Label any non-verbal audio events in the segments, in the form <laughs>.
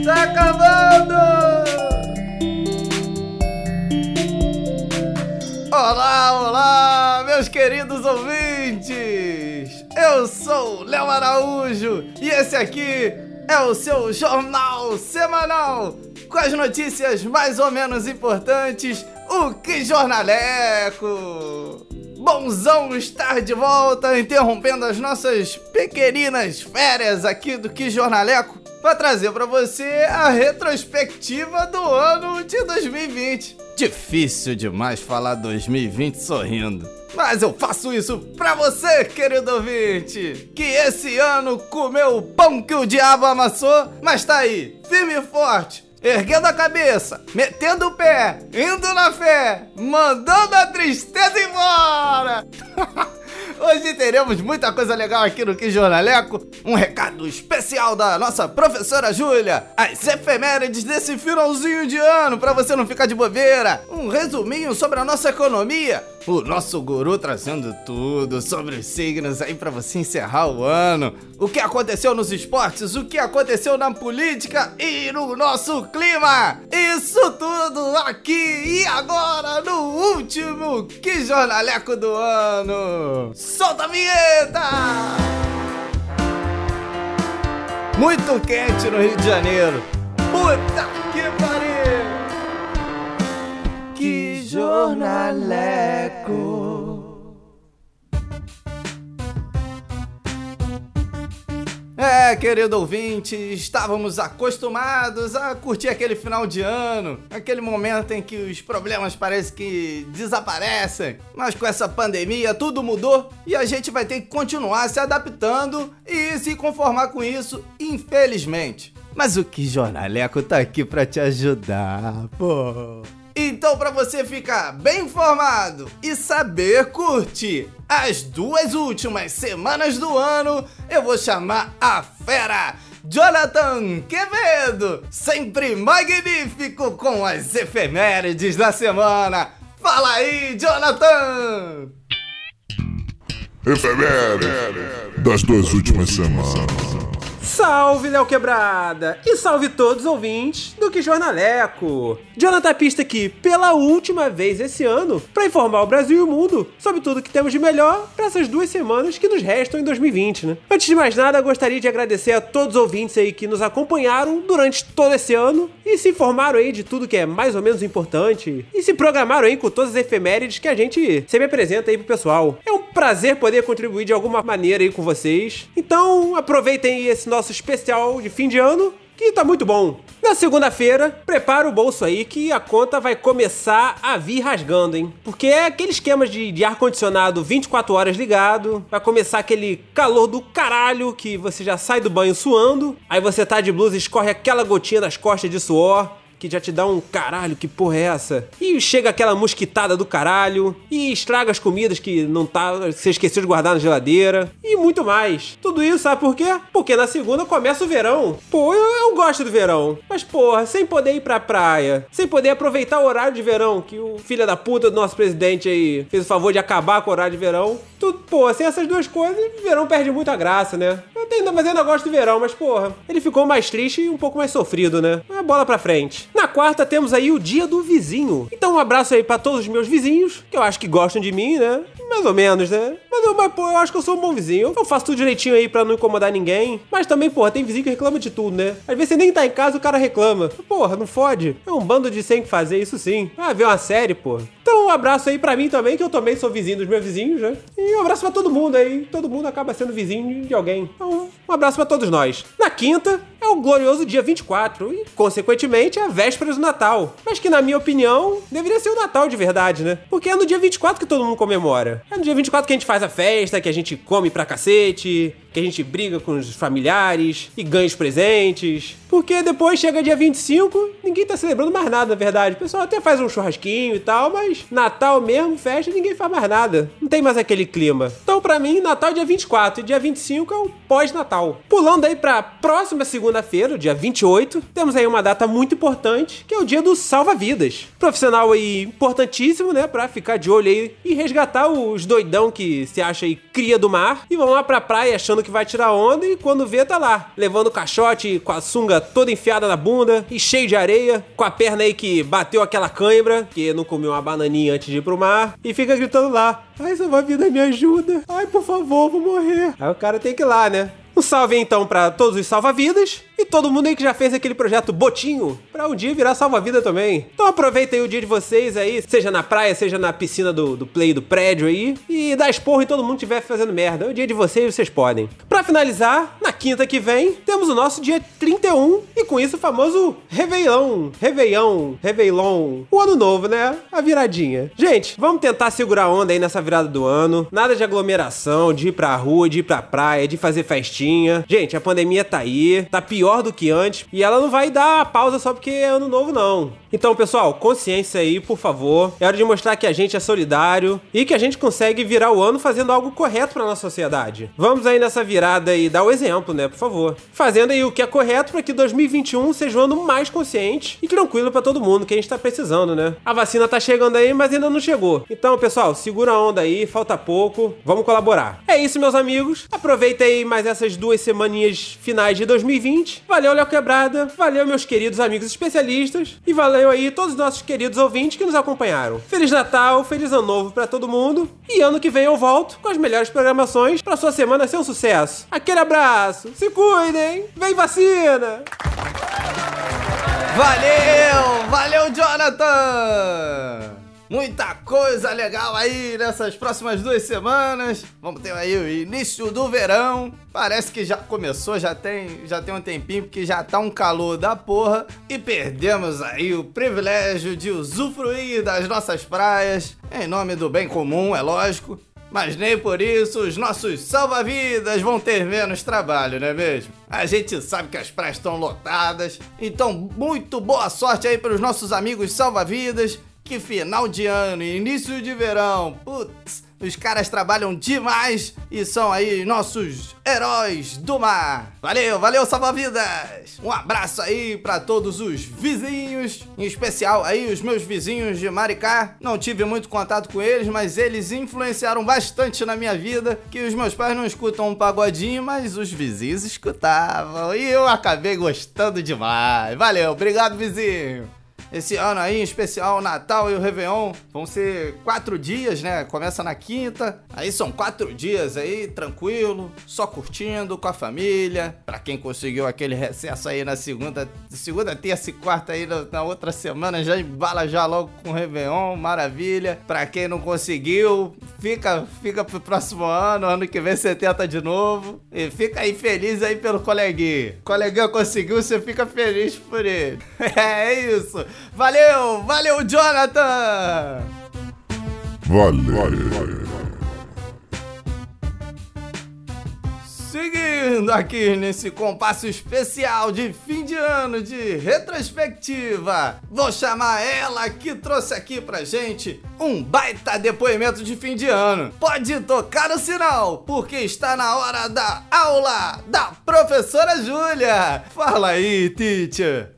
Está acabando! Olá, olá, meus queridos ouvintes! Eu sou Léo Araújo e esse aqui é o seu jornal semanal com as notícias mais ou menos importantes, o Que Jornaleco! Bonzão estar de volta, interrompendo as nossas pequeninas férias aqui do Que Jornaleco para trazer para você a retrospectiva do ano de 2020. Difícil demais falar 2020 sorrindo. Mas eu faço isso pra você, querido ouvinte, que esse ano comeu o pão que o diabo amassou, mas tá aí, firme e forte, erguendo a cabeça, metendo o pé, indo na fé, mandando a tristeza embora. <laughs> Hoje teremos muita coisa legal aqui no Que Jornaleco. Um recado especial da nossa professora Júlia. As efemérides desse finalzinho de ano para você não ficar de bobeira. Um resuminho sobre a nossa economia. O nosso guru trazendo tudo sobre os signos aí para você encerrar o ano. O que aconteceu nos esportes, o que aconteceu na política e no nosso clima. Isso tudo aqui e agora no último Que Jornaleco do ano. Solta a vinheta! Muito quente no Rio de Janeiro. Puta jornaleco! É, querido ouvinte, estávamos acostumados a curtir aquele final de ano, aquele momento em que os problemas parecem que desaparecem. Mas com essa pandemia tudo mudou e a gente vai ter que continuar se adaptando e se conformar com isso, infelizmente. Mas o que Jornaleco tá aqui para te ajudar, pô. Então, para você ficar bem informado e saber curtir as duas últimas semanas do ano, eu vou chamar a fera Jonathan Quevedo, sempre magnífico com as efemérides da semana. Fala aí, Jonathan! Efemérides das duas últimas semanas. Salve, Léo Quebrada! E salve todos os ouvintes do Que Jornaleco! Jonathan Pista aqui pela última vez esse ano para informar o Brasil e o mundo sobre tudo que temos de melhor para essas duas semanas que nos restam em 2020, né? Antes de mais nada, gostaria de agradecer a todos os ouvintes aí que nos acompanharam durante todo esse ano e se informaram aí de tudo que é mais ou menos importante e se programaram aí com todas as efemérides que a gente sempre apresenta aí pro pessoal. É um prazer poder contribuir de alguma maneira aí com vocês. Então, aproveitem esse nosso especial de fim de ano que tá muito bom. Na segunda-feira, prepara o bolso aí que a conta vai começar a vir rasgando, hein? Porque é aquele esquema de, de ar-condicionado 24 horas ligado, vai começar aquele calor do caralho que você já sai do banho suando, aí você tá de blusa e escorre aquela gotinha das costas de suor, que já te dá um caralho, que porra é essa? E chega aquela mosquitada do caralho, e estraga as comidas que não tá, você esqueceu de guardar na geladeira, e muito mais. Tudo isso sabe por quê? Porque na segunda começa o verão. Pô, eu, eu gosto do verão, mas porra, sem poder ir pra praia, sem poder aproveitar o horário de verão, que o filho da puta do nosso presidente aí fez o favor de acabar com o horário de verão, tudo, pô, sem essas duas coisas, o verão perde muita graça, né? Eu tenho, mas eu ainda gosto do verão, mas porra, ele ficou mais triste e um pouco mais sofrido, né? Mas bola pra frente. Na quarta temos aí o dia do vizinho. Então um abraço aí pra todos os meus vizinhos, que eu acho que gostam de mim, né? Mais ou menos, né? Mas eu, mas, pô, eu acho que eu sou um bom vizinho. Eu faço tudo direitinho aí pra não incomodar ninguém. Mas também, porra, tem vizinho que reclama de tudo, né? Às vezes você nem tá em casa o cara reclama. Porra, não fode. É um bando de sem que fazer, isso sim. Ah, ver uma série, porra. Então um abraço aí pra mim também, que eu também sou vizinho dos meus vizinhos, né? E um abraço pra todo mundo aí. Todo mundo acaba sendo vizinho de alguém. Então, um abraço pra todos nós. Na quinta, é o glorioso dia 24 e, consequentemente, a véspera do Natal. Mas que, na minha opinião, deveria ser o Natal de verdade, né? Porque é no dia 24 que todo mundo comemora. É no dia 24 que a gente faz a festa, que a gente come pra cacete, que a gente briga com os familiares e ganha os presentes. Porque depois chega dia 25, ninguém tá celebrando mais nada, na verdade. O pessoal até faz um churrasquinho e tal, mas Natal mesmo, festa, ninguém faz mais nada. Não tem mais aquele clima. Então, pra mim, Natal é dia 24 e dia 25 é o pós-Natal. Pulando aí pra próxima segunda-feira, dia 28, temos aí uma data muito importante, que é o dia do salva-vidas. Profissional aí importantíssimo, né, pra ficar de olho aí e resgatar os doidão que se acha aí cria do mar e vão lá pra praia achando que que vai tirar onda e quando vê, tá lá, levando o caixote com a sunga toda enfiada na bunda e cheio de areia, com a perna aí que bateu aquela cãibra, que não comeu uma bananinha antes de ir pro mar, e fica gritando lá: Ai, salva-vida, me ajuda. Ai, por favor, vou morrer. Aí o cara tem que ir lá, né? Um salve então para todos os salva-vidas e todo mundo aí que já fez aquele projeto Botinho para um dia virar salva-vida também. Então aproveitem o dia de vocês aí, seja na praia, seja na piscina do, do play do prédio aí, e dá esporro em todo mundo que estiver fazendo merda. É o dia de vocês, vocês podem. Para finalizar, na quinta que vem, temos o nosso dia 31 e com isso o famoso Réveillon, Réveillon, Réveillon, o ano novo, né? A viradinha. Gente, vamos tentar segurar onda aí nessa virada do ano. Nada de aglomeração, de ir pra rua, de ir pra praia, de fazer festinha Gente, a pandemia tá aí, tá pior do que antes, e ela não vai dar pausa só porque é ano novo, não. Então, pessoal, consciência aí, por favor. É hora de mostrar que a gente é solidário e que a gente consegue virar o ano fazendo algo correto pra nossa sociedade. Vamos aí nessa virada e dar o exemplo, né, por favor. Fazendo aí o que é correto para que 2021 seja um ano mais consciente e tranquilo para todo mundo que a gente tá precisando, né? A vacina tá chegando aí, mas ainda não chegou. Então, pessoal, segura a onda aí, falta pouco, vamos colaborar. É isso, meus amigos. Aproveita aí mais essas duas semaninhas finais de 2020. Valeu, Léo Quebrada. Valeu, meus queridos amigos especialistas. E valeu aí todos os nossos queridos ouvintes que nos acompanharam. Feliz Natal, feliz Ano Novo para todo mundo. E ano que vem eu volto com as melhores programações para sua semana ser um sucesso. Aquele abraço. Se cuidem. Vem vacina. Valeu! Valeu, Jonathan! Muita coisa legal aí nessas próximas duas semanas. Vamos ter aí o início do verão. Parece que já começou, já tem, já tem um tempinho, porque já tá um calor da porra. E perdemos aí o privilégio de usufruir das nossas praias. Em nome do bem comum, é lógico. Mas nem por isso os nossos salva-vidas vão ter menos trabalho, não é mesmo? A gente sabe que as praias estão lotadas, então muito boa sorte aí para os nossos amigos salva-vidas que final de ano e início de verão. Putz, os caras trabalham demais e são aí nossos heróis do mar. Valeu, valeu, salva-vidas! Um abraço aí para todos os vizinhos, em especial aí os meus vizinhos de Maricá. Não tive muito contato com eles, mas eles influenciaram bastante na minha vida. Que os meus pais não escutam um pagodinho, mas os vizinhos escutavam. E eu acabei gostando demais. Valeu, obrigado, vizinho! Esse ano aí, em especial o Natal e o Réveillon, vão ser quatro dias, né? Começa na quinta, aí são quatro dias aí, tranquilo, só curtindo com a família. Pra quem conseguiu aquele recesso aí na segunda, segunda, terça e quarta aí na, outra semana, já embala já logo com o Réveillon, maravilha. Pra quem não conseguiu, fica, fica pro próximo ano, ano que vem você tenta de novo. E fica aí feliz aí pelo coleguinha. Coleguinha conseguiu, você fica feliz por ele. <laughs> é isso. Valeu, valeu, Jonathan! Valeu. Seguindo aqui nesse compasso especial de fim de ano de retrospectiva, vou chamar ela que trouxe aqui pra gente um baita depoimento de fim de ano. Pode tocar o sinal, porque está na hora da aula da professora Júlia. Fala aí, teacher.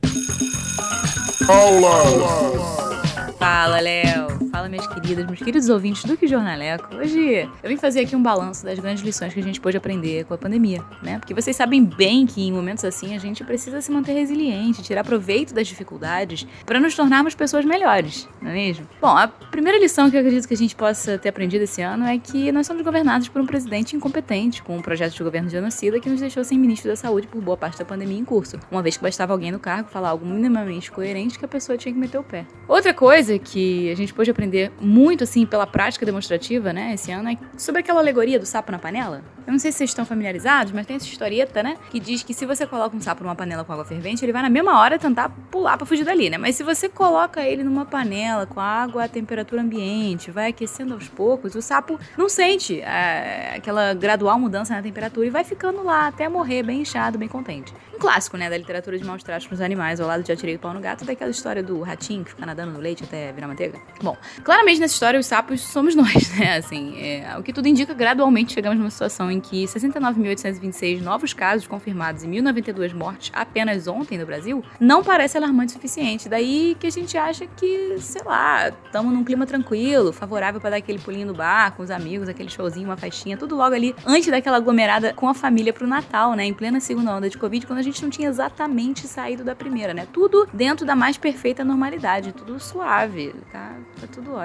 Aula. Fala, Léo. Minhas queridas, meus queridos ouvintes do Que Jornaleco. Hoje eu vim fazer aqui um balanço das grandes lições que a gente pôde aprender com a pandemia, né? Porque vocês sabem bem que em momentos assim a gente precisa se manter resiliente, tirar proveito das dificuldades para nos tornarmos pessoas melhores, não é mesmo? Bom, a primeira lição que eu acredito que a gente possa ter aprendido esse ano é que nós somos governados por um presidente incompetente, com um projeto de governo genocida que nos deixou sem ministro da saúde por boa parte da pandemia em curso, uma vez que bastava alguém no cargo falar algo minimamente coerente que a pessoa tinha que meter o pé. Outra coisa que a gente pôde aprender muito assim pela prática demonstrativa, né, esse ano é sobre aquela alegoria do sapo na panela. Eu não sei se vocês estão familiarizados, mas tem essa historieta, né, que diz que se você coloca um sapo numa panela com água fervente, ele vai na mesma hora tentar pular para fugir dali, né? Mas se você coloca ele numa panela com água à temperatura ambiente, vai aquecendo aos poucos, o sapo não sente é, aquela gradual mudança na temperatura e vai ficando lá até morrer bem inchado, bem contente. Um clássico, né, da literatura de maus tratos nos animais, ao lado de Atirei o Pau no Gato, daquela história do ratinho que fica nadando no leite até virar manteiga. Bom, Claramente nessa história os sapos somos <laughs> nós, né? Assim, é, o que tudo indica, gradualmente chegamos numa situação em que 69.826 novos casos confirmados e 1.092 mortes apenas ontem no Brasil não parece alarmante o suficiente. Daí que a gente acha que, sei lá, estamos num clima tranquilo, favorável para dar aquele pulinho no bar com os amigos, aquele showzinho, uma festinha, tudo logo ali antes daquela aglomerada com a família pro Natal, né? Em plena segunda onda de Covid, quando a gente não tinha exatamente saído da primeira, né? Tudo dentro da mais perfeita normalidade, tudo suave, tá? Tá tudo ótimo.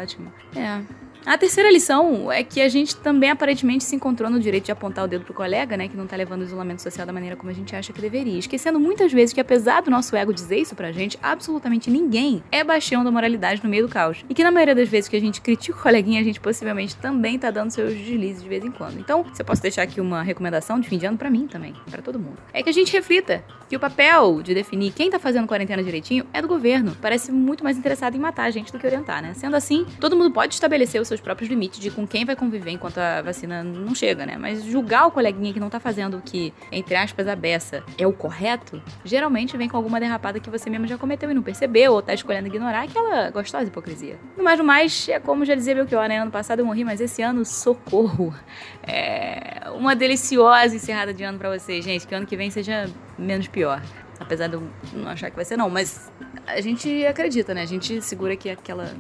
É. A terceira lição é que a gente também aparentemente se encontrou no direito de apontar o dedo pro colega, né, que não tá levando o isolamento social da maneira como a gente acha que deveria. Esquecendo muitas vezes que apesar do nosso ego dizer isso pra gente, absolutamente ninguém é bastião da moralidade no meio do caos. E que na maioria das vezes que a gente critica o coleguinha, a gente possivelmente também tá dando seus deslizes de vez em quando. Então, se eu posso deixar aqui uma recomendação de fim de ano para mim também, para todo mundo, é que a gente reflita que o papel de definir quem tá fazendo quarentena direitinho é do governo. Parece muito mais interessado em matar a gente do que orientar, né? Sendo assim, todo mundo pode estabelecer os seus próprios limites de com quem vai conviver enquanto a vacina não chega, né? Mas julgar o coleguinha que não tá fazendo o que, entre aspas, a beça é o correto, geralmente vem com alguma derrapada que você mesmo já cometeu e não percebeu, ou tá escolhendo ignorar aquela gostosa hipocrisia. No mais, no mais, é como já dizia Belchior, né? Ano passado eu morri, mas esse ano, socorro. É uma deliciosa encerrada de ano para vocês, gente. Que ano que vem seja menos pior. Apesar de eu não achar que vai ser, não. Mas a gente acredita, né? A gente segura aqui aquela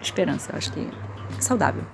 esperança. Eu acho que saudável.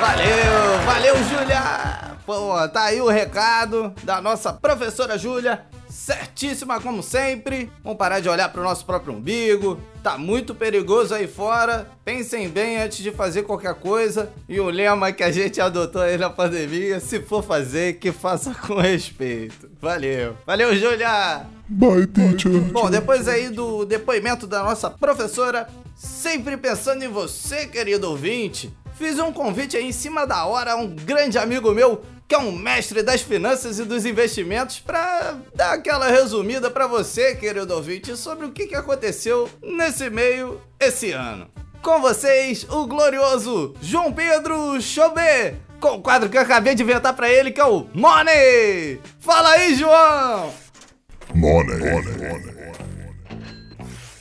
Valeu, valeu, Júlia! Pô, tá aí o recado da nossa professora Júlia. Certíssima como sempre. Vamos parar de olhar pro nosso próprio umbigo. Tá muito perigoso aí fora. Pensem bem antes de fazer qualquer coisa. E o lema que a gente adotou aí na pandemia: se for fazer, que faça com respeito. Valeu. Valeu, Júlia! Bye, teacher. Bom, depois aí do depoimento da nossa professora, sempre pensando em você, querido ouvinte, fiz um convite aí em cima da hora a um grande amigo meu, que é um mestre das finanças e dos investimentos, para dar aquela resumida para você, querido ouvinte, sobre o que aconteceu nesse meio esse ano. Com vocês, o glorioso João Pedro Chobê, com o quadro que eu acabei de inventar para ele, que é o Money! Fala aí, João! Money.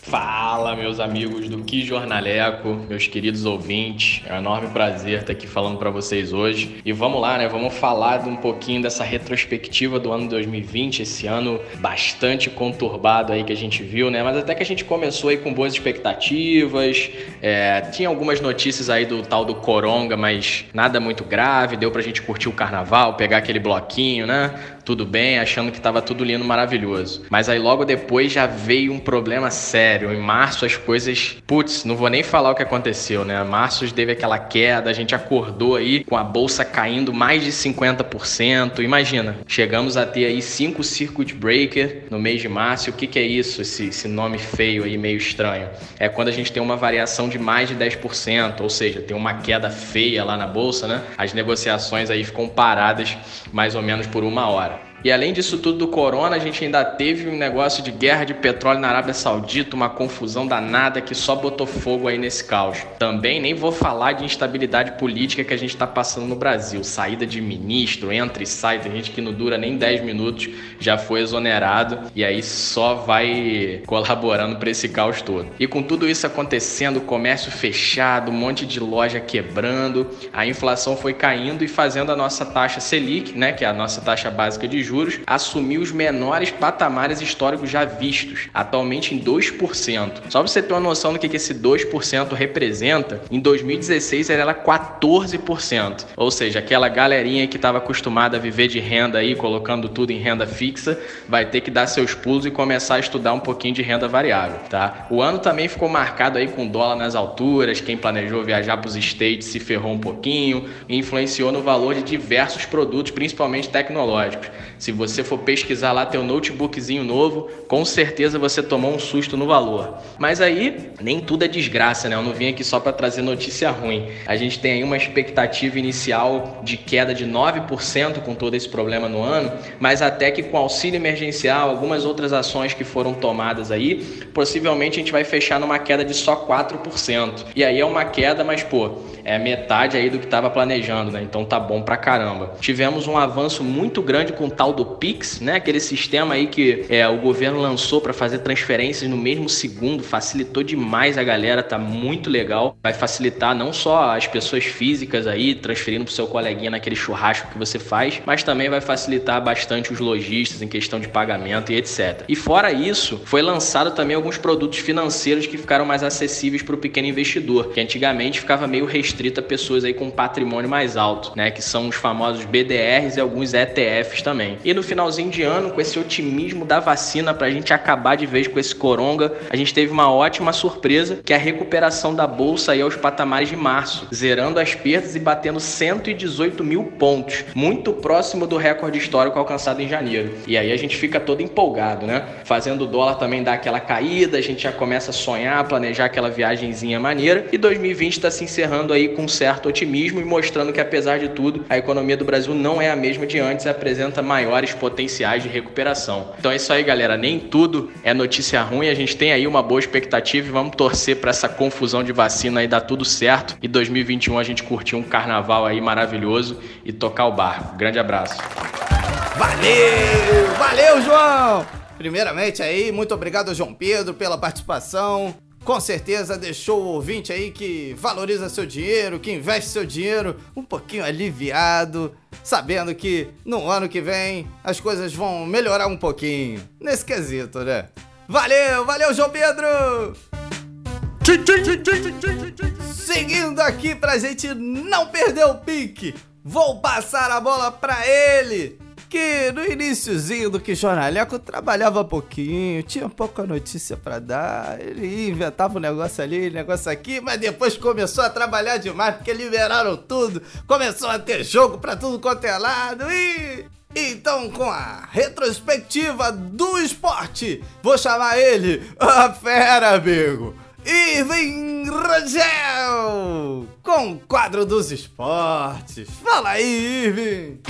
Fala, meus amigos do Que Jornaleco, meus queridos ouvintes. É um enorme prazer estar aqui falando para vocês hoje. E vamos lá, né? Vamos falar um pouquinho dessa retrospectiva do ano 2020, esse ano bastante conturbado aí que a gente viu, né? Mas até que a gente começou aí com boas expectativas. É, tinha algumas notícias aí do tal do Coronga, mas nada muito grave. Deu pra gente curtir o carnaval, pegar aquele bloquinho, né? Tudo bem, achando que tava tudo lindo, maravilhoso. Mas aí logo depois já veio um problema sério. Em março as coisas. Putz, não vou nem falar o que aconteceu, né? Março teve aquela queda, a gente acordou aí com a bolsa caindo mais de 50%. Imagina, chegamos a ter aí cinco circuit breaker no mês de março. O que, que é isso, esse, esse nome feio aí, meio estranho? É quando a gente tem uma variação de mais de 10%, ou seja, tem uma queda feia lá na bolsa, né? As negociações aí ficam paradas mais ou menos por uma hora. E além disso tudo do corona, a gente ainda teve um negócio de guerra de petróleo na Arábia Saudita, uma confusão danada que só botou fogo aí nesse caos. Também nem vou falar de instabilidade política que a gente está passando no Brasil. Saída de ministro, entra e sai, tem gente que não dura nem 10 minutos, já foi exonerado e aí só vai <laughs> colaborando para esse caos todo. E com tudo isso acontecendo, comércio fechado, um monte de loja quebrando, a inflação foi caindo e fazendo a nossa taxa Selic, né, que é a nossa taxa básica de juros assumiu os menores patamares históricos já vistos, atualmente em 2%. Só para você ter uma noção do que esse 2% representa, em 2016 era 14%. Ou seja, aquela galerinha que estava acostumada a viver de renda aí, colocando tudo em renda fixa, vai ter que dar seus pulos e começar a estudar um pouquinho de renda variável, tá? O ano também ficou marcado aí com dólar nas alturas, quem planejou viajar para os States se ferrou um pouquinho, influenciou no valor de diversos produtos, principalmente tecnológicos. Se você for pesquisar lá teu notebookzinho novo, com certeza você tomou um susto no valor. Mas aí, nem tudo é desgraça, né? Eu não vim aqui só para trazer notícia ruim. A gente tem aí uma expectativa inicial de queda de 9% com todo esse problema no ano, mas até que com auxílio emergencial, algumas outras ações que foram tomadas aí, possivelmente a gente vai fechar numa queda de só 4%. E aí é uma queda, mas pô, é metade aí do que estava planejando, né? Então tá bom pra caramba. Tivemos um avanço muito grande com tal tal do Pix, né? Aquele sistema aí que é, o governo lançou para fazer transferências no mesmo segundo, facilitou demais a galera, tá muito legal. Vai facilitar não só as pessoas físicas aí transferindo pro seu coleguinha naquele churrasco que você faz, mas também vai facilitar bastante os lojistas em questão de pagamento e etc. E fora isso, foi lançado também alguns produtos financeiros que ficaram mais acessíveis para o pequeno investidor, que antigamente ficava meio restrito a pessoas aí com patrimônio mais alto, né? Que são os famosos BDRs e alguns ETFs também. E no finalzinho de ano, com esse otimismo da vacina para a gente acabar de vez com esse coronga, a gente teve uma ótima surpresa, que é a recuperação da bolsa aí aos patamares de março, zerando as perdas e batendo 118 mil pontos, muito próximo do recorde histórico alcançado em janeiro. E aí a gente fica todo empolgado, né? Fazendo o dólar também dar aquela caída, a gente já começa a sonhar, planejar aquela viagemzinha maneira. E 2020 está se encerrando aí com certo otimismo e mostrando que apesar de tudo, a economia do Brasil não é a mesma de antes apresenta maiores potenciais de recuperação. Então é isso aí, galera. Nem tudo é notícia ruim. A gente tem aí uma boa expectativa e vamos torcer para essa confusão de vacina aí dar tudo certo. E 2021 a gente curtir um carnaval aí maravilhoso e tocar o barco. Grande abraço. Valeu! Valeu, João! Primeiramente aí, muito obrigado, João Pedro, pela participação. Com certeza deixou o ouvinte aí que valoriza seu dinheiro, que investe seu dinheiro um pouquinho aliviado, sabendo que no ano que vem as coisas vão melhorar um pouquinho. Nesse quesito, né? Valeu, valeu, João Pedro! Seguindo aqui pra gente não perder o pique, vou passar a bola pra ele, que no iníciozinho do que Jornaleco trabalhava pouquinho, tinha pouca notícia pra dar, ele inventava um negócio ali, um negócio aqui, mas depois começou a trabalhar demais porque liberaram tudo, começou a ter jogo pra tudo quanto é lado e... Então, com a retrospectiva do esporte, vou chamar ele a fera, amigo. Irving Rangel, com o quadro dos esportes. Fala aí, Irving.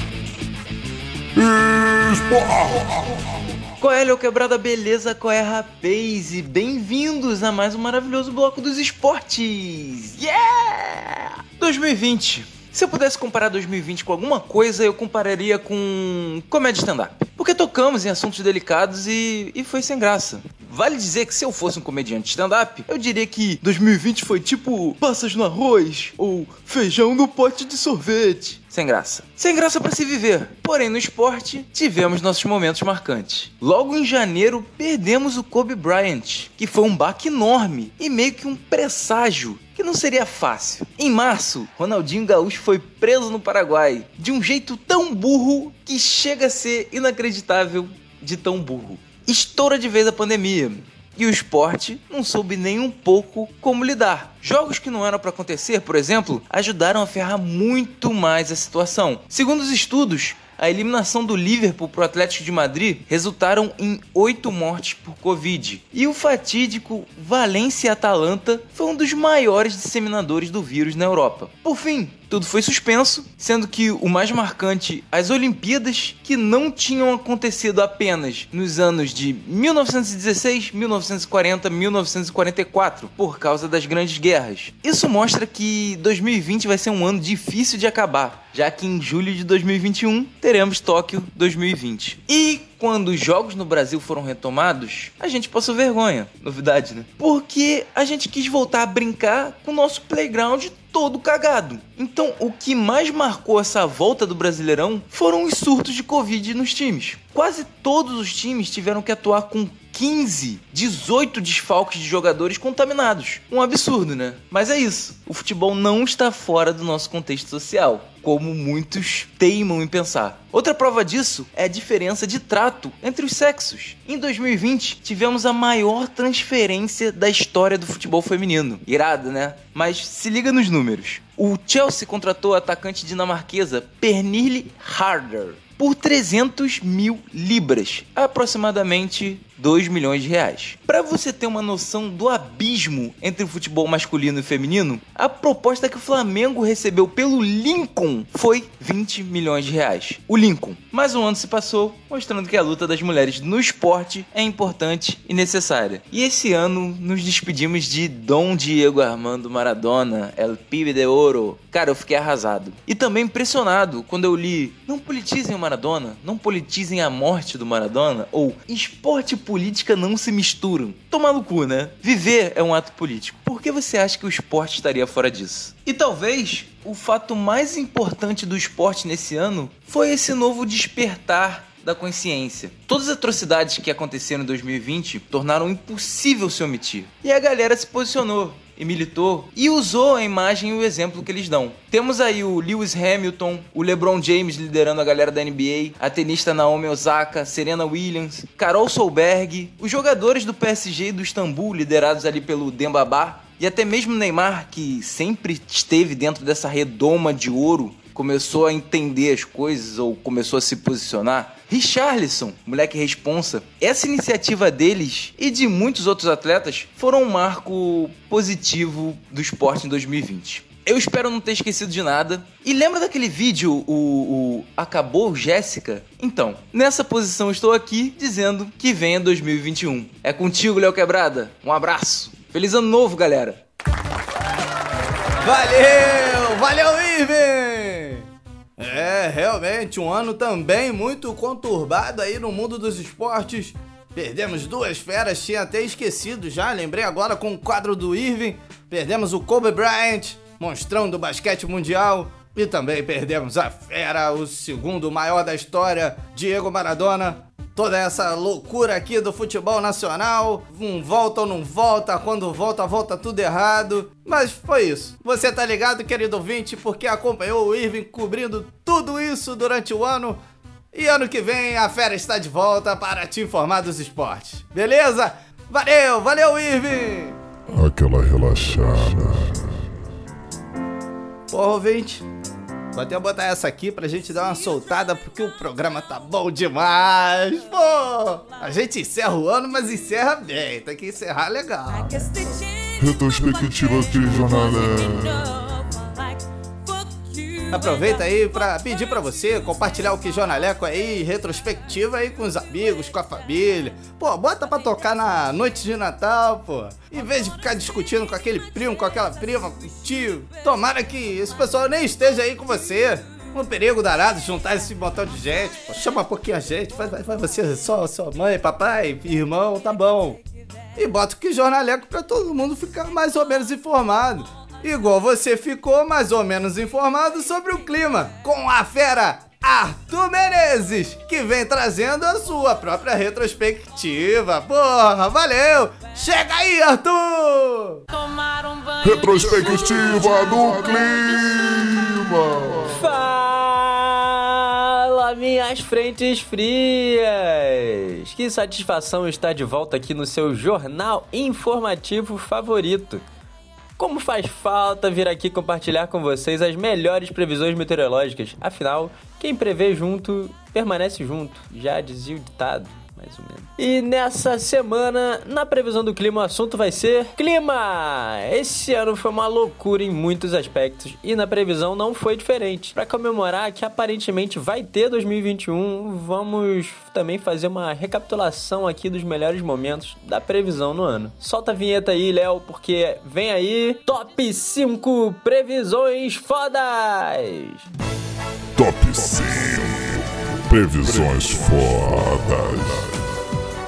Qual é, Quebrada? Beleza? Qual é, rapaz? E bem-vindos a mais um maravilhoso bloco dos esportes! Yeah! 2020. Se eu pudesse comparar 2020 com alguma coisa, eu compararia com comédia stand-up. Porque tocamos em assuntos delicados e, e foi sem graça. Vale dizer que se eu fosse um comediante stand-up, eu diria que 2020 foi tipo passas no arroz ou feijão no pote de sorvete. Sem graça. Sem graça para se viver. Porém, no esporte, tivemos nossos momentos marcantes. Logo em janeiro, perdemos o Kobe Bryant, que foi um baque enorme e meio que um presságio que não seria fácil. Em março, Ronaldinho Gaúcho foi preso no Paraguai de um jeito tão burro que chega a ser inacreditável de tão burro. Estoura de vez a pandemia. E o esporte não soube nem um pouco como lidar. Jogos que não eram para acontecer, por exemplo, ajudaram a ferrar muito mais a situação. Segundo os estudos, a eliminação do Liverpool para o Atlético de Madrid resultaram em oito mortes por Covid. E o fatídico Valência-Atalanta foi um dos maiores disseminadores do vírus na Europa. Por fim, tudo foi suspenso, sendo que o mais marcante, as Olimpíadas, que não tinham acontecido apenas nos anos de 1916, 1940, 1944, por causa das grandes guerras. Isso mostra que 2020 vai ser um ano difícil de acabar, já que em julho de 2021 teremos Tóquio 2020. E quando os jogos no Brasil foram retomados, a gente passou vergonha. Novidade, né? Porque a gente quis voltar a brincar com o nosso playground todo cagado. Então, o que mais marcou essa volta do Brasileirão foram os surtos de Covid nos times. Quase todos os times tiveram que atuar com 15, 18 desfalques de jogadores contaminados. Um absurdo, né? Mas é isso. O futebol não está fora do nosso contexto social, como muitos teimam em pensar. Outra prova disso é a diferença de trato entre os sexos. Em 2020, tivemos a maior transferência da história do futebol feminino. Irado, né? Mas se liga nos números. O Chelsea contratou a atacante dinamarquesa Pernille Harder por 300 mil libras, aproximadamente 2 milhões de reais. Para você ter uma noção do abismo entre o futebol masculino e feminino, a proposta que o Flamengo recebeu pelo Lincoln foi 20 milhões de reais. O Lincoln. Mais um ano se passou, mostrando que a luta das mulheres no esporte é importante e necessária. E esse ano nos despedimos de Dom Diego Armando Maradona, El Pibe de Ouro. Cara, eu fiquei arrasado. E também impressionado quando eu li: não politizem o Maradona, não politizem a morte do Maradona, ou esporte política não se misturam. Toma no cu, né? Viver é um ato político. Por que você acha que o esporte estaria fora disso? E talvez o fato mais importante do esporte nesse ano foi esse novo despertar da consciência. Todas as atrocidades que aconteceram em 2020 tornaram impossível se omitir. E a galera se posicionou e militou e usou a imagem e o exemplo que eles dão. Temos aí o Lewis Hamilton, o LeBron James liderando a galera da NBA, a tenista Naomi Osaka, Serena Williams, Carol Solberg, os jogadores do PSG e do Istambul liderados ali pelo Dembaba e até mesmo Neymar que sempre esteve dentro dessa redoma de ouro começou a entender as coisas ou começou a se posicionar. Richarlison, moleque responsa. Essa iniciativa deles e de muitos outros atletas foram um marco positivo do esporte em 2020. Eu espero não ter esquecido de nada. E lembra daquele vídeo, o, o Acabou Jéssica? Então, nessa posição estou aqui dizendo que venha 2021. É contigo, Léo Quebrada. Um abraço. Feliz ano novo, galera. Valeu! Valeu, Irving! É, realmente, um ano também muito conturbado aí no mundo dos esportes. Perdemos duas feras, tinha até esquecido já, lembrei agora com o quadro do Irving. Perdemos o Kobe Bryant, monstrão do basquete mundial. E também perdemos a fera, o segundo maior da história, Diego Maradona. Toda essa loucura aqui do futebol nacional, um volta ou não volta, quando volta, volta tudo errado. Mas foi isso. Você tá ligado, querido ouvinte, porque acompanhou o Irving cobrindo tudo isso durante o ano. E ano que vem a fera está de volta para te informar dos esportes. Beleza? Valeu, valeu, Irving! Aquela relaxada. Porra, ouvinte. Vou até botar essa aqui pra gente dar uma soltada, porque o programa tá bom demais. Pô, a gente encerra o ano, mas encerra bem. Tem que encerrar legal. Retrospectiva aqui, jornalé. Aproveita aí pra pedir pra você compartilhar o que Jornaleco aí, retrospectiva aí com os amigos, com a família. Pô, bota pra tocar na noite de Natal, pô. Em vez de ficar discutindo com aquele primo, com aquela prima, com o tio. Tomara que esse pessoal nem esteja aí com você. Um perigo danado juntar esse montão de gente. Pô, chama um pouquinho a gente, faz, faz, faz você só, sua mãe, papai, irmão, tá bom. E bota o que jornaleco pra todo mundo ficar mais ou menos informado. Igual você ficou mais ou menos informado sobre o clima, com a fera Arthur Menezes, que vem trazendo a sua própria retrospectiva. Porra, valeu! Chega aí, Arthur! Retrospectiva do clima. Fala, minhas frentes frias! Que satisfação estar de volta aqui no seu jornal informativo favorito. Como faz falta vir aqui compartilhar com vocês as melhores previsões meteorológicas. Afinal, quem prevê junto, permanece junto. Já dizia o ditado mais ou menos. E nessa semana, na previsão do clima, o assunto vai ser clima! Esse ano foi uma loucura em muitos aspectos e na previsão não foi diferente. Para comemorar que aparentemente vai ter 2021, vamos também fazer uma recapitulação aqui dos melhores momentos da previsão no ano. Solta a vinheta aí, Léo, porque vem aí Top 5 previsões fodas! Top 5. Previsões fodas.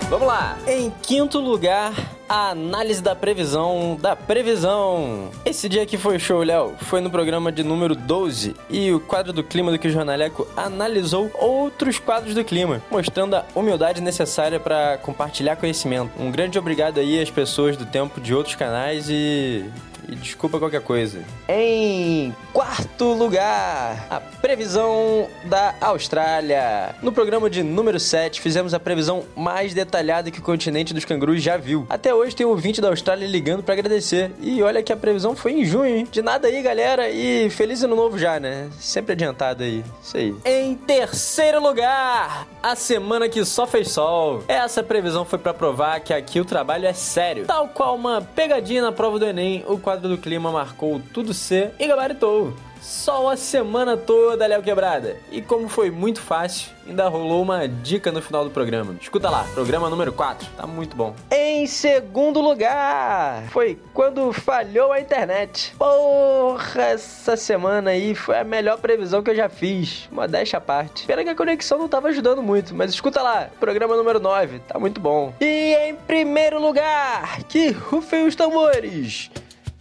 Vamos lá! Em quinto lugar, a análise da previsão da previsão. Esse dia aqui foi show, Léo. Foi no programa de número 12 e o quadro do clima do que o Jornaleco analisou outros quadros do clima, mostrando a humildade necessária para compartilhar conhecimento. Um grande obrigado aí às pessoas do tempo de outros canais e e desculpa qualquer coisa. Em quarto lugar, a previsão da Austrália. No programa de número 7, fizemos a previsão mais detalhada que o continente dos cangurus já viu. Até hoje tem um ouvinte da Austrália ligando para agradecer. E olha que a previsão foi em junho, hein? De nada aí, galera, e feliz ano novo já, né? Sempre adiantado aí. Isso aí. Em terceiro lugar, a semana que só fez sol. Essa previsão foi para provar que aqui o trabalho é sério. Tal qual uma pegadinha na prova do Enem, o quadro do clima marcou tudo C e gabaritou. Sol a semana toda, Léo Quebrada. E como foi muito fácil, ainda rolou uma dica no final do programa. Escuta lá, programa número 4, tá muito bom. Em segundo lugar, foi quando falhou a internet. Porra, essa semana aí foi a melhor previsão que eu já fiz. Modéstia à parte. Pena que a conexão não tava ajudando muito, mas escuta lá, programa número 9, tá muito bom. E em primeiro lugar, que rufem os tambores.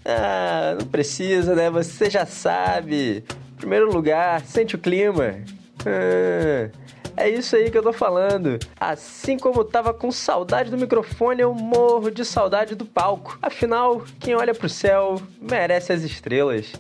Ah, não precisa, né? Você já sabe. Primeiro lugar, sente o clima. Ah, é isso aí que eu tô falando. Assim como eu tava com saudade do microfone, eu morro de saudade do palco. Afinal, quem olha pro céu merece as estrelas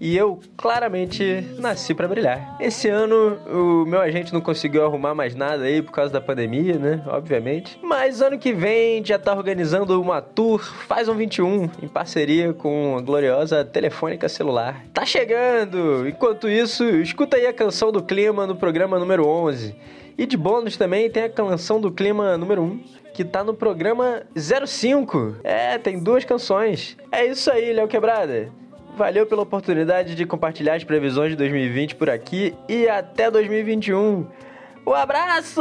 e eu claramente nasci para brilhar. Esse ano o meu agente não conseguiu arrumar mais nada aí por causa da pandemia, né? Obviamente. Mas ano que vem já tá organizando uma tour Faz um 21 em parceria com a gloriosa Telefônica Celular. Tá chegando! Enquanto isso, escuta aí a canção do clima no programa número 11. E de bônus também tem a canção do clima número 1, que tá no programa 05. É, tem duas canções. É isso aí, Léo Quebrada. Valeu pela oportunidade de compartilhar as previsões de 2020 por aqui e até 2021. Um abraço!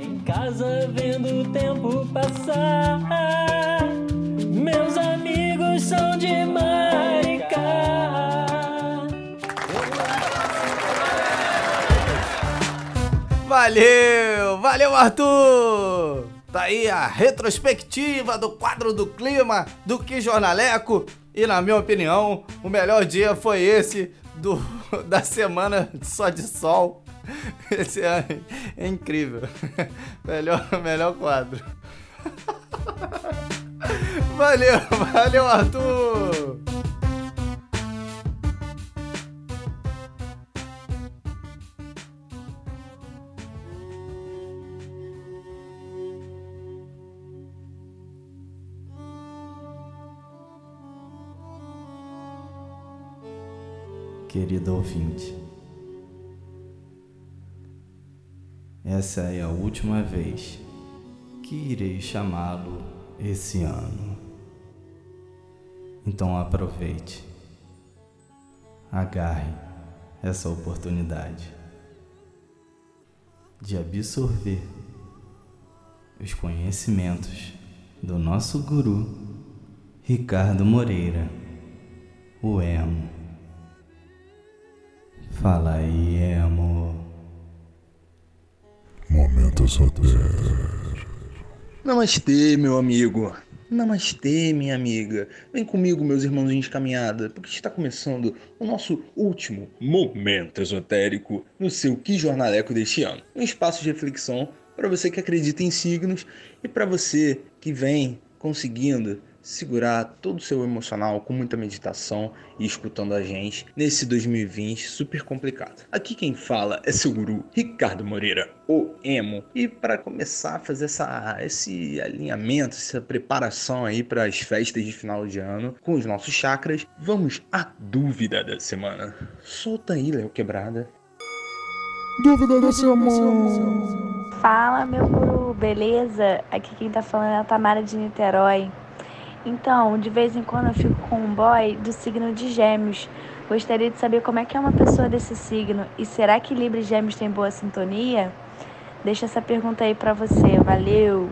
Em casa vendo o tempo passar, meus amigos são de Maricá. Valeu! Valeu, Arthur! Tá aí a retrospectiva do quadro do clima do Que Jornaleco. E na minha opinião, o melhor dia foi esse do, <laughs> da semana só de sol. <laughs> Esse é, é incrível. <laughs> Melhor, melhor quadro. Valeu, valeu, Arthur! Querido ouvinte, essa é a última vez que irei chamá-lo esse ano. Então aproveite, agarre essa oportunidade de absorver os conhecimentos do nosso guru Ricardo Moreira, o Emo. Fala aí, amor. Momento esotérico. Namastê, meu amigo. Namastê, minha amiga. Vem comigo, meus irmãozinhos de caminhada, porque está começando o nosso último Momento Esotérico no seu Que Jornaleco deste ano. Um espaço de reflexão para você que acredita em signos e para você que vem conseguindo segurar todo o seu emocional com muita meditação e escutando a gente nesse 2020 super complicado. Aqui quem fala é seu guru Ricardo Moreira, o Emo. E para começar a fazer essa, esse alinhamento, essa preparação aí para as festas de final de ano com os nossos chakras, vamos à dúvida da semana. Solta aí, Léo Quebrada. Dúvida da semana. Fala, meu guru, beleza? Aqui quem tá falando é a Tamara de Niterói. Então, de vez em quando eu fico com um boy do signo de Gêmeos. Gostaria de saber como é que é uma pessoa desse signo e será que Libra e Gêmeos têm boa sintonia? Deixa essa pergunta aí pra você. Valeu.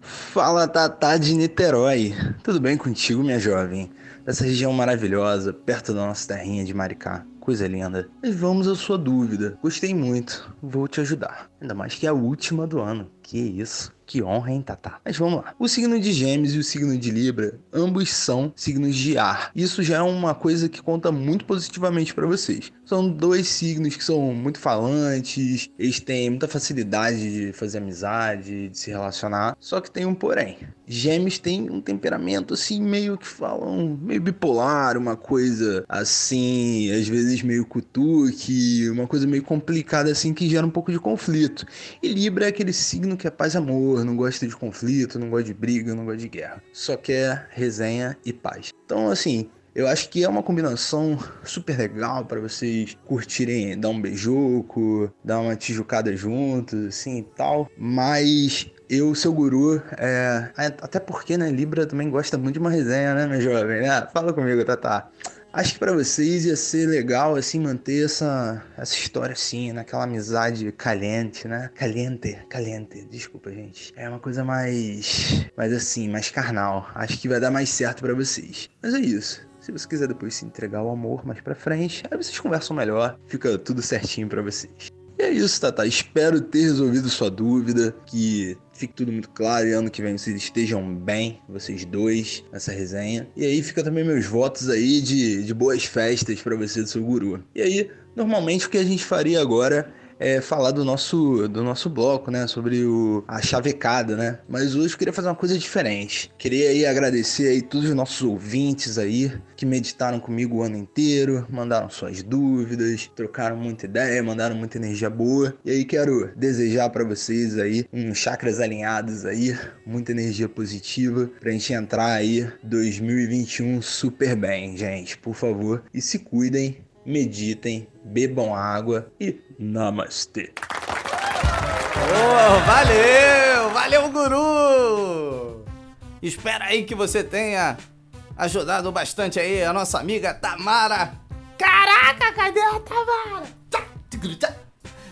Fala, Tatá de Niterói. Tudo bem contigo, minha jovem? Dessa região maravilhosa, perto da nossa terrinha de Maricá. Coisa linda. Mas vamos à sua dúvida. Gostei muito. Vou te ajudar. Ainda mais que é a última do ano. Que isso. Que honra, hein, Tatá? Mas vamos lá. O signo de Gêmeos e o signo de Libra, ambos são signos de ar. Isso já é uma coisa que conta muito positivamente para vocês. São dois signos que são muito falantes, eles têm muita facilidade de fazer amizade, de se relacionar. Só que tem um porém. Gêmeos tem um temperamento assim, meio que falam, meio bipolar, uma coisa assim, às vezes meio cutuque, uma coisa meio complicada assim que gera um pouco de conflito. E Libra é aquele signo que é paz e amor, não gosta de conflito, não gosta de briga, não gosta de guerra. Só quer resenha e paz. Então, assim, eu acho que é uma combinação super legal para vocês curtirem, dar um beijoco, dar uma tijucada juntos, assim e tal. Mas eu, seu guru, é... até porque, né, Libra também gosta muito de uma resenha, né, meu jovem? Né? Fala comigo, Tata. Acho que para vocês ia ser legal, assim, manter essa, essa história, assim, naquela amizade caliente, né? Caliente, caliente, desculpa, gente. É uma coisa mais, mais assim, mais carnal. Acho que vai dar mais certo para vocês. Mas é isso. Se você quiser depois se entregar ao amor mais pra frente, aí vocês conversam melhor, fica tudo certinho para vocês. É isso, Tata. Espero ter resolvido sua dúvida, que fique tudo muito claro e ano que vem vocês estejam bem, vocês dois, nessa resenha. E aí fica também meus votos aí de, de boas festas para você do seu guru. E aí, normalmente o que a gente faria agora é, falar do nosso, do nosso bloco, né? Sobre o, a chavecada, né? Mas hoje eu queria fazer uma coisa diferente. Queria aí agradecer aí todos os nossos ouvintes aí que meditaram comigo o ano inteiro, mandaram suas dúvidas, trocaram muita ideia, mandaram muita energia boa. E aí quero desejar para vocês aí uns chakras alinhados aí, muita energia positiva pra gente entrar aí 2021 super bem, gente. Por favor, e se cuidem meditem, bebam água e namastê. Oh, valeu! Valeu, guru! Espera aí que você tenha ajudado bastante aí a nossa amiga Tamara. Caraca, cadê a Tamara?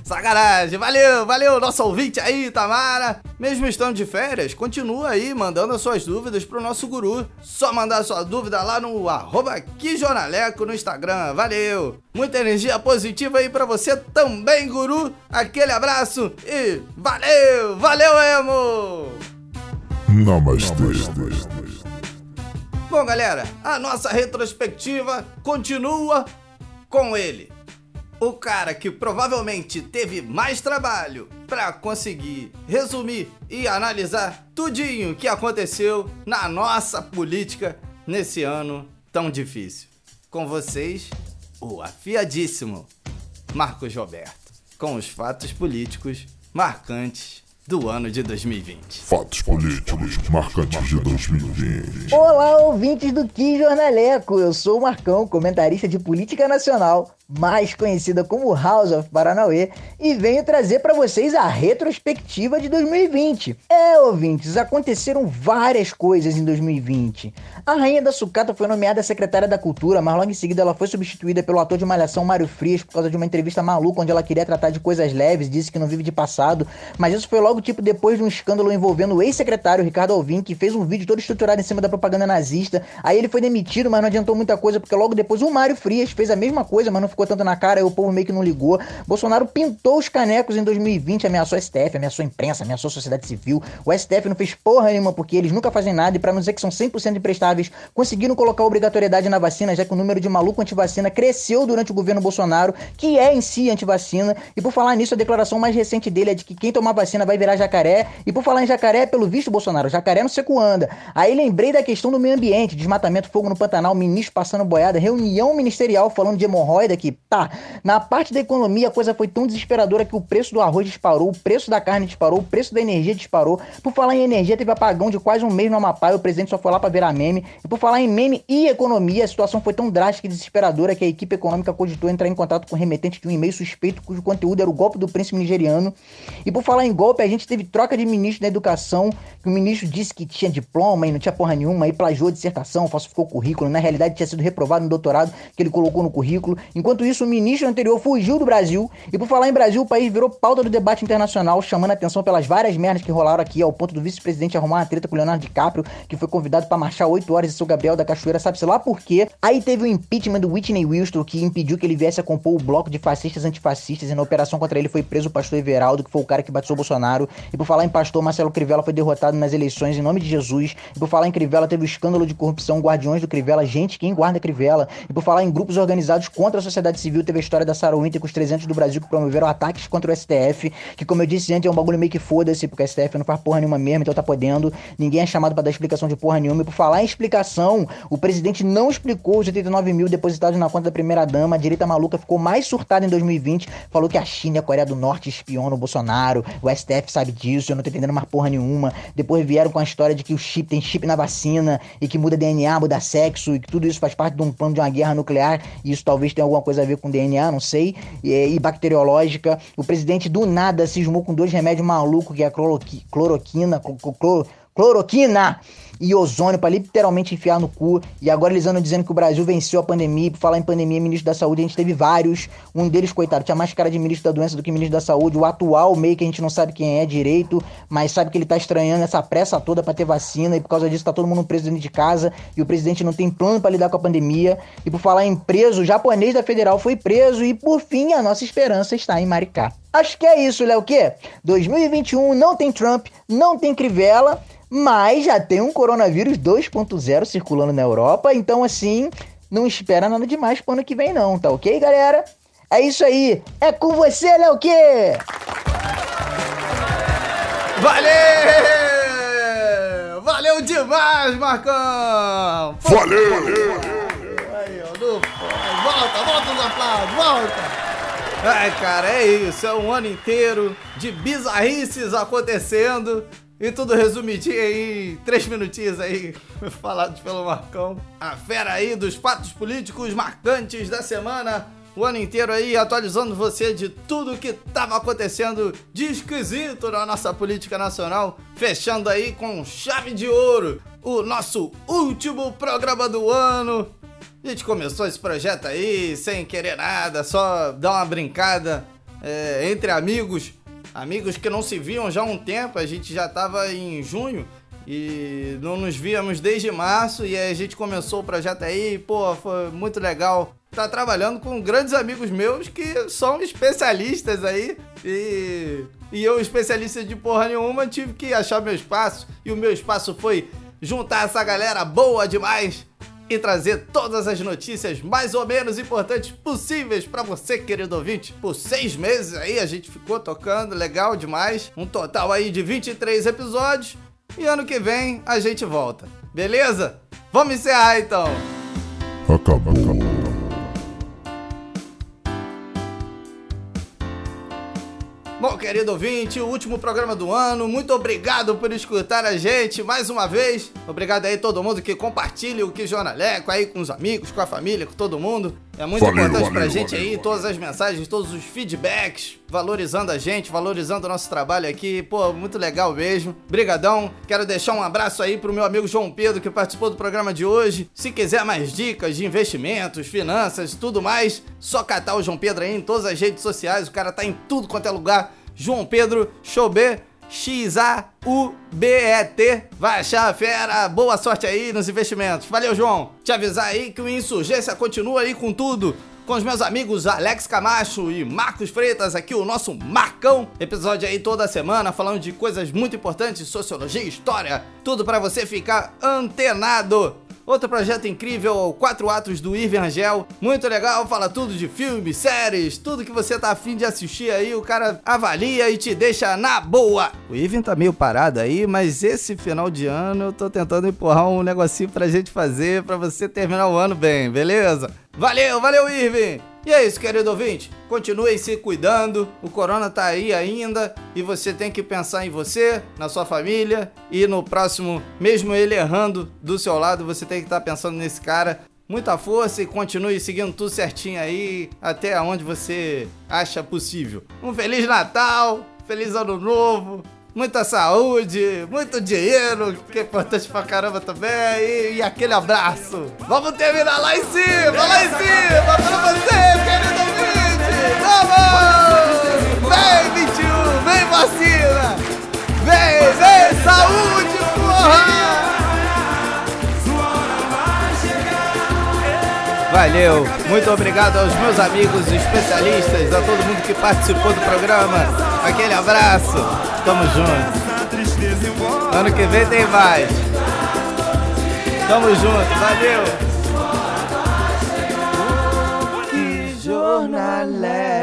Sacanagem, valeu, valeu, nosso ouvinte aí, Tamara. Mesmo estando de férias, continua aí mandando as suas dúvidas pro nosso guru. Só mandar sua dúvida lá no arroba Jornaleco no Instagram, valeu. Muita energia positiva aí pra você também, guru. Aquele abraço e valeu, valeu, Emo! Namastê. Bom, galera, a nossa retrospectiva continua com ele o cara que provavelmente teve mais trabalho para conseguir resumir e analisar tudinho que aconteceu na nossa política nesse ano tão difícil. Com vocês, o afiadíssimo Marcos Roberto, com os fatos políticos marcantes do ano de 2020. Fatos políticos marcantes de 2020. Olá, ouvintes do Que Jornaleco. Eu sou o Marcão, comentarista de política nacional mais conhecida como House of Paranauê, e venho trazer para vocês a retrospectiva de 2020. É, ouvintes, aconteceram várias coisas em 2020. A Rainha da Sucata foi nomeada secretária da Cultura, mas logo em seguida ela foi substituída pelo ator de Malhação Mário Frias por causa de uma entrevista maluca onde ela queria tratar de coisas leves, disse que não vive de passado, mas isso foi logo tipo depois de um escândalo envolvendo o ex-secretário Ricardo Alvim, que fez um vídeo todo estruturado em cima da propaganda nazista. Aí ele foi demitido, mas não adiantou muita coisa, porque logo depois o Mário Frias fez a mesma coisa, mas não ficou tanto na cara, e o povo meio que não ligou. Bolsonaro pintou os canecos em 2020, ameaçou a STF, ameaçou a imprensa, ameaçou a sociedade civil. O STF não fez porra nenhuma porque eles nunca fazem nada e para não dizer que são 100% imprestáveis, conseguiram colocar obrigatoriedade na vacina, já que o número de maluco antivacina cresceu durante o governo Bolsonaro, que é em si antivacina. E por falar nisso, a declaração mais recente dele é de que quem tomar vacina vai virar jacaré. E por falar em jacaré, pelo visto Bolsonaro, jacaré não seco anda. Aí lembrei da questão do meio ambiente, desmatamento, fogo no Pantanal, ministro passando boiada, reunião ministerial falando de hemorroida que tá, na parte da economia a coisa foi tão desesperadora que o preço do arroz disparou, o preço da carne disparou, o preço da energia disparou. Por falar em energia, teve apagão de quase um mês no Amapá e o presidente só foi lá para virar meme. E por falar em meme e economia, a situação foi tão drástica e desesperadora que a equipe econômica cogitou entrar em contato com o remetente de um e-mail suspeito cujo conteúdo era o golpe do príncipe nigeriano. E por falar em golpe, a gente teve troca de ministro da educação, que o ministro disse que tinha diploma e não tinha porra nenhuma, e plagiou a dissertação, falsificou o currículo, na realidade tinha sido reprovado no doutorado que ele colocou no currículo. Enquanto Enquanto isso, o ministro anterior fugiu do Brasil. E por falar em Brasil, o país virou pauta do debate internacional, chamando a atenção pelas várias merdas que rolaram aqui, ao ponto do vice-presidente arrumar uma treta com o Leonardo DiCaprio, que foi convidado para marchar 8 horas em São Gabriel da Cachoeira, sabe-se lá por quê. Aí teve o impeachment do Whitney Houston, que impediu que ele viesse a compor o bloco de fascistas antifascistas, e na operação contra ele foi preso o pastor Everaldo, que foi o cara que batizou o Bolsonaro. E por falar em pastor, Marcelo Crivella foi derrotado nas eleições em nome de Jesus. E por falar em Crivella, teve o escândalo de corrupção, guardiões do Crivella, gente, quem guarda Crivella? E por falar em grupos organizados contra a sociedade civil, teve a história da Sarah Winter com os 300 do Brasil que promoveram ataques contra o STF, que como eu disse antes, é um bagulho meio que foda-se, porque o STF não faz porra nenhuma mesmo, então tá podendo. Ninguém é chamado para dar explicação de porra nenhuma. E por falar em explicação, o presidente não explicou os 89 mil depositados na conta da primeira-dama. A direita maluca ficou mais surtada em 2020, falou que a China e a Coreia do Norte espionam o Bolsonaro, o STF sabe disso, eu não tô entendendo mais porra nenhuma. Depois vieram com a história de que o chip tem chip na vacina e que muda DNA, muda sexo e que tudo isso faz parte de um plano de uma guerra nuclear e isso talvez tenha alguma coisa a ver com DNA, não sei, e, e bacteriológica. O presidente do nada cismou com dois remédios malucos que é a cloroqui, cloroquina, cloro, cloroquina e ozônio para literalmente enfiar no cu. E agora eles andam dizendo que o Brasil venceu a pandemia. Por falar em pandemia, ministro da Saúde, a gente teve vários. Um deles, coitado, tinha mais cara de ministro da doença do que ministro da Saúde. O atual, meio que a gente não sabe quem é direito, mas sabe que ele tá estranhando essa pressa toda para ter vacina. E por causa disso tá todo mundo preso dentro de casa. E o presidente não tem plano para lidar com a pandemia. E por falar em preso, o japonês da federal foi preso. E por fim, a nossa esperança está em Maricá. Acho que é isso, Léo. O quê? 2021 não tem Trump, não tem Crivella mas já tem um coronavírus 2.0 circulando na Europa, então assim, não espera nada demais pro ano que vem não, tá ok, galera? É isso aí, é com você, Léo Quê? Valeu! Valeu demais, Marcão! Valeu! Aí, ó, do... Volta, volta os aplausos, volta! É, cara, é isso. É um ano inteiro de bizarrices acontecendo. E tudo resumidinho aí, três minutinhos aí, <laughs> falados pelo Marcão. A fera aí dos fatos políticos marcantes da semana. O ano inteiro aí atualizando você de tudo que tava acontecendo de esquisito na nossa política nacional. Fechando aí com chave de ouro o nosso último programa do ano. A gente começou esse projeto aí sem querer nada, só dar uma brincada é, entre amigos amigos que não se viam já há um tempo, a gente já estava em junho e não nos víamos desde março e a gente começou o projeto aí, pô, foi muito legal. Tá trabalhando com grandes amigos meus que são especialistas aí e, e eu, especialista de porra nenhuma, tive que achar meu espaço e o meu espaço foi juntar essa galera boa demais e trazer todas as notícias mais ou menos importantes possíveis para você, querido ouvinte. Por seis meses aí a gente ficou tocando, legal demais. Um total aí de 23 episódios. E ano que vem a gente volta. Beleza? Vamos encerrar então. Acabou. Bom, querido ouvinte, o último programa do ano. Muito obrigado por escutar a gente mais uma vez. Obrigado aí a todo mundo que compartilha o que Jornaleco aí com os amigos, com a família, com todo mundo. É muito Valeu, importante valeu, pra gente valeu, aí, todas as mensagens, todos os feedbacks, valorizando a gente, valorizando o nosso trabalho aqui. Pô, muito legal mesmo. Brigadão. Quero deixar um abraço aí pro meu amigo João Pedro que participou do programa de hoje. Se quiser mais dicas de investimentos, finanças, tudo mais, só catar o João Pedro aí em todas as redes sociais. O cara tá em tudo quanto é lugar. João Pedro Choubê, X-A-U-B-E-T. Vai achar fera. Boa sorte aí nos investimentos. Valeu, João. Te avisar aí que o Insurgência continua aí com tudo. Com os meus amigos Alex Camacho e Marcos Freitas, aqui o nosso Marcão. Episódio aí toda semana falando de coisas muito importantes, sociologia, história, tudo para você ficar antenado. Outro projeto incrível, Quatro Atos do Irving Angel. Muito legal, fala tudo de filmes, séries, tudo que você tá afim de assistir aí, o cara avalia e te deixa na boa. O Irving tá meio parado aí, mas esse final de ano eu tô tentando empurrar um negocinho pra gente fazer, pra você terminar o ano bem, beleza? Valeu, valeu, Irving! E é isso, querido ouvinte. Continuem se cuidando. O corona tá aí ainda e você tem que pensar em você, na sua família e no próximo, mesmo ele errando do seu lado, você tem que estar pensando nesse cara. Muita força e continue seguindo tudo certinho aí até onde você acha possível. Um feliz Natal, feliz ano novo muita saúde, muito dinheiro, que é importante pra caramba também, e, e aquele abraço. Vamos terminar lá em cima, lá em cima, pra você, querido ouvinte! Vamos! Vem, 21, vem vacina! Vem, vem, saúde, porra! Valeu. Muito obrigado aos meus amigos especialistas, a todo mundo que participou do programa. Aquele abraço. Tamo junto. Ano que vem tem mais. Tamo junto. Valeu. Jornalé.